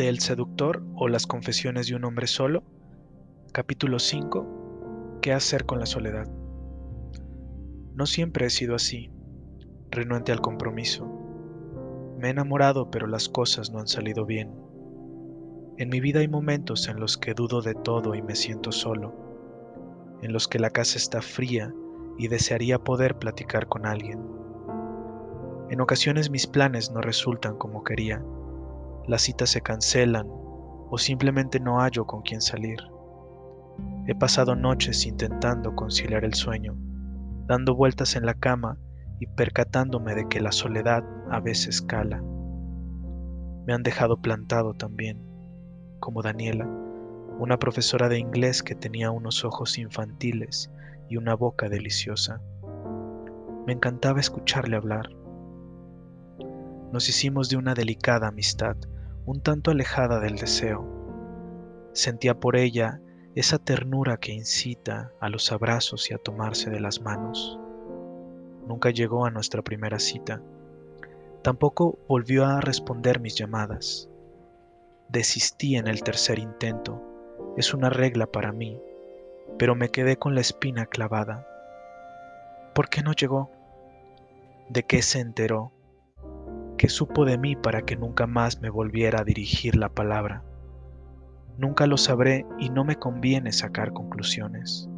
de El seductor o las confesiones de un hombre solo, capítulo 5, ¿qué hacer con la soledad? No siempre he sido así, renuente al compromiso. Me he enamorado pero las cosas no han salido bien. En mi vida hay momentos en los que dudo de todo y me siento solo, en los que la casa está fría y desearía poder platicar con alguien. En ocasiones mis planes no resultan como quería las citas se cancelan o simplemente no hallo con quién salir. He pasado noches intentando conciliar el sueño, dando vueltas en la cama y percatándome de que la soledad a veces cala. Me han dejado plantado también, como Daniela, una profesora de inglés que tenía unos ojos infantiles y una boca deliciosa. Me encantaba escucharle hablar. Nos hicimos de una delicada amistad, un tanto alejada del deseo. Sentía por ella esa ternura que incita a los abrazos y a tomarse de las manos. Nunca llegó a nuestra primera cita. Tampoco volvió a responder mis llamadas. Desistí en el tercer intento. Es una regla para mí, pero me quedé con la espina clavada. ¿Por qué no llegó? ¿De qué se enteró? Que supo de mí para que nunca más me volviera a dirigir la palabra. Nunca lo sabré y no me conviene sacar conclusiones.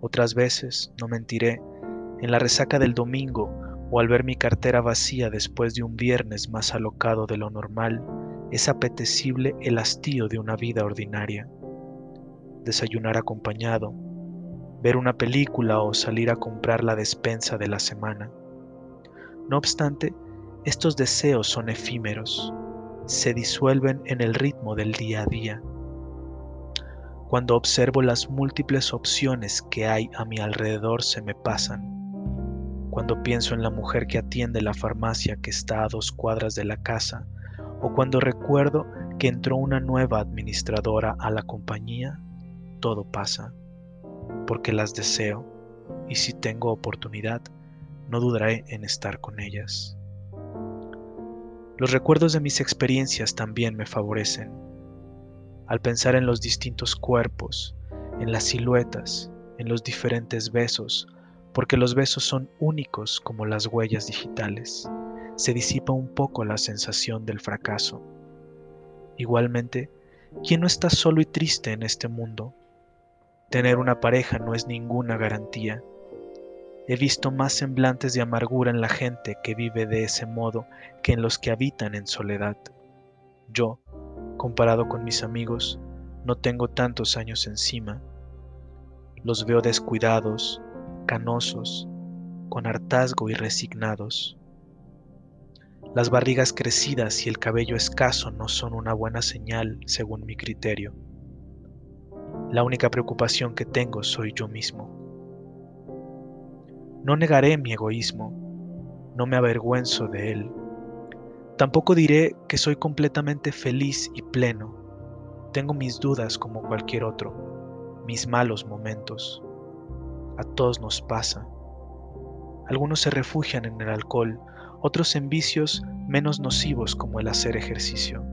Otras veces, no mentiré, en la resaca del domingo o al ver mi cartera vacía después de un viernes más alocado de lo normal, es apetecible el hastío de una vida ordinaria. Desayunar acompañado, ver una película o salir a comprar la despensa de la semana no obstante, estos deseos son efímeros, se disuelven en el ritmo del día a día. Cuando observo las múltiples opciones que hay a mi alrededor se me pasan. Cuando pienso en la mujer que atiende la farmacia que está a dos cuadras de la casa, o cuando recuerdo que entró una nueva administradora a la compañía, todo pasa, porque las deseo y si tengo oportunidad, no dudaré en estar con ellas. Los recuerdos de mis experiencias también me favorecen. Al pensar en los distintos cuerpos, en las siluetas, en los diferentes besos, porque los besos son únicos como las huellas digitales, se disipa un poco la sensación del fracaso. Igualmente, ¿quién no está solo y triste en este mundo? Tener una pareja no es ninguna garantía He visto más semblantes de amargura en la gente que vive de ese modo que en los que habitan en soledad. Yo, comparado con mis amigos, no tengo tantos años encima. Los veo descuidados, canosos, con hartazgo y resignados. Las barrigas crecidas y el cabello escaso no son una buena señal según mi criterio. La única preocupación que tengo soy yo mismo. No negaré mi egoísmo, no me avergüenzo de él. Tampoco diré que soy completamente feliz y pleno. Tengo mis dudas como cualquier otro, mis malos momentos. A todos nos pasa. Algunos se refugian en el alcohol, otros en vicios menos nocivos como el hacer ejercicio,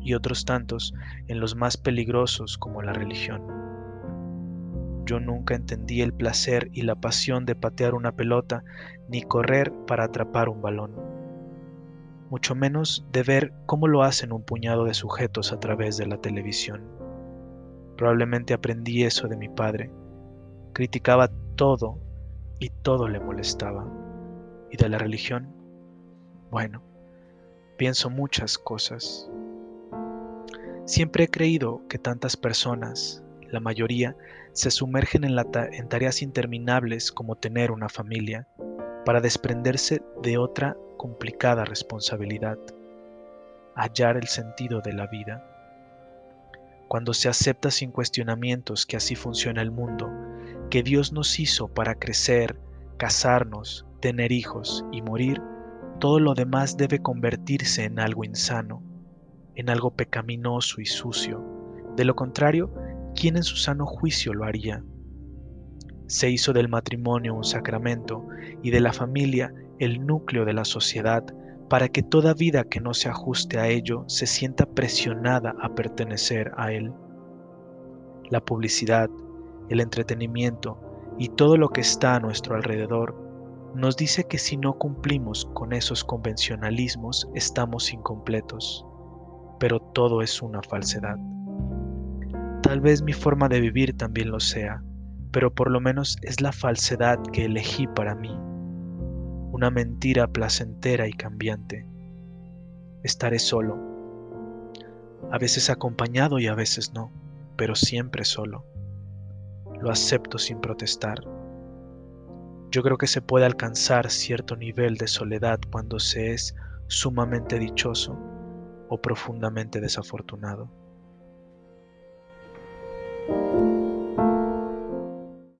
y otros tantos en los más peligrosos como la religión. Yo nunca entendí el placer y la pasión de patear una pelota ni correr para atrapar un balón, mucho menos de ver cómo lo hacen un puñado de sujetos a través de la televisión. Probablemente aprendí eso de mi padre. Criticaba todo y todo le molestaba. ¿Y de la religión? Bueno, pienso muchas cosas. Siempre he creído que tantas personas, la mayoría, se sumergen en, tareas interminables como tener una familia, para desprenderse de otra complicada responsabilidad, hallar el sentido de la vida. Cuando se acepta sin cuestionamientos que así funciona el mundo, que Dios nos hizo para crecer, casarnos, tener hijos y morir, todo lo demás debe convertirse en algo insano, en algo pecaminoso y sucio. De lo contrario, ¿quién en su sano juicio lo haría? Se hizo del matrimonio un sacramento y de la familia el núcleo de la sociedad para que toda vida que no se ajuste a ello se sienta presionada a pertenecer a él. La publicidad, el entretenimiento y todo lo que está a nuestro alrededor nos dice que si no cumplimos con esos convencionalismos estamos incompletos, pero todo es una falsedad. Tal vez mi forma de vivir también lo sea, pero por lo menos es la falsedad que elegí para mí una mentira placentera y cambiante. Estaré solo, a veces acompañado y a veces no, pero siempre solo. Lo acepto sin protestar. Yo creo que se puede alcanzar cierto nivel de soledad cuando se es sumamente dichoso o profundamente desafortunado.